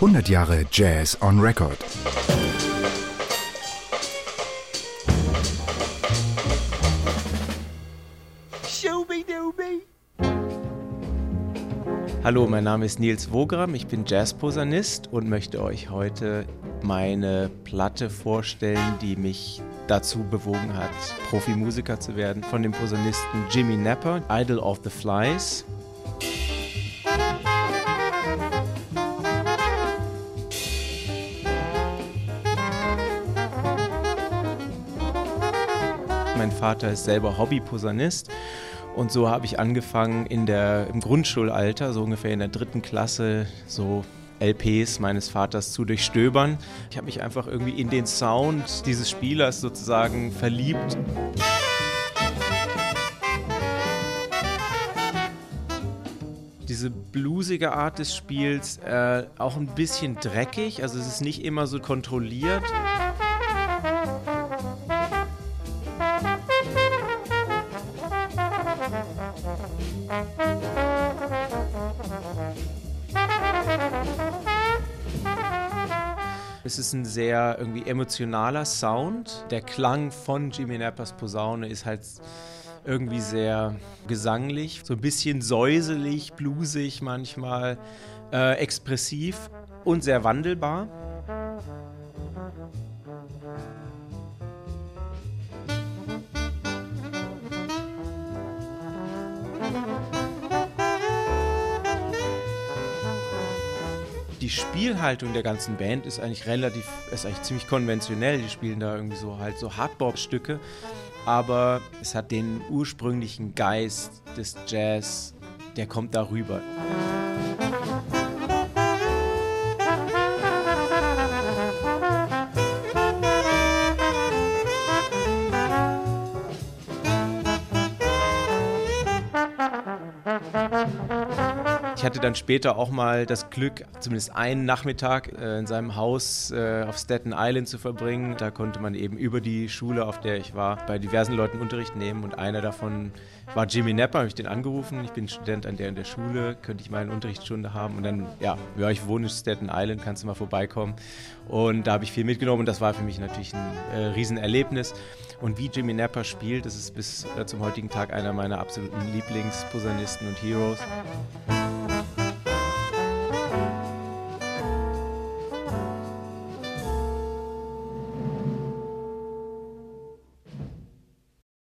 100 Jahre Jazz on Record. Hallo, mein Name ist Nils Wogram, ich bin Jazzposaunist und möchte euch heute meine Platte vorstellen, die mich dazu bewogen hat, Profimusiker zu werden, von dem Posaunisten Jimmy Napper, Idol of the Flies. Mein Vater ist selber Hobby-Posaunist und so habe ich angefangen in der, im Grundschulalter, so ungefähr in der dritten Klasse, so LPs meines Vaters zu durchstöbern. Ich habe mich einfach irgendwie in den Sound dieses Spielers sozusagen verliebt. Diese bluesige Art des Spiels, äh, auch ein bisschen dreckig, also es ist nicht immer so kontrolliert. Es ist ein sehr irgendwie emotionaler Sound. Der Klang von Jimmy Nappers Posaune ist halt irgendwie sehr gesanglich, so ein bisschen säuselig, bluesig manchmal, äh, expressiv und sehr wandelbar. Die Spielhaltung der ganzen Band ist eigentlich relativ, ist eigentlich ziemlich konventionell. Die spielen da irgendwie so halt so Hardbop-Stücke, aber es hat den ursprünglichen Geist des Jazz, der kommt darüber. Ich hatte dann später auch mal das Glück, zumindest einen Nachmittag äh, in seinem Haus äh, auf Staten Island zu verbringen. Da konnte man eben über die Schule, auf der ich war, bei diversen Leuten Unterricht nehmen und einer davon war Jimmy Napper, habe ich den angerufen. Ich bin Student an der in der Schule, könnte ich meine Unterrichtsstunde haben und dann, ja, ja, ich wohne in Staten Island, kannst du mal vorbeikommen. Und da habe ich viel mitgenommen und das war für mich natürlich ein äh, Riesenerlebnis. Und wie Jimmy Napper spielt, das ist bis äh, zum heutigen Tag einer meiner absoluten Lieblingsposaunisten und Heroes.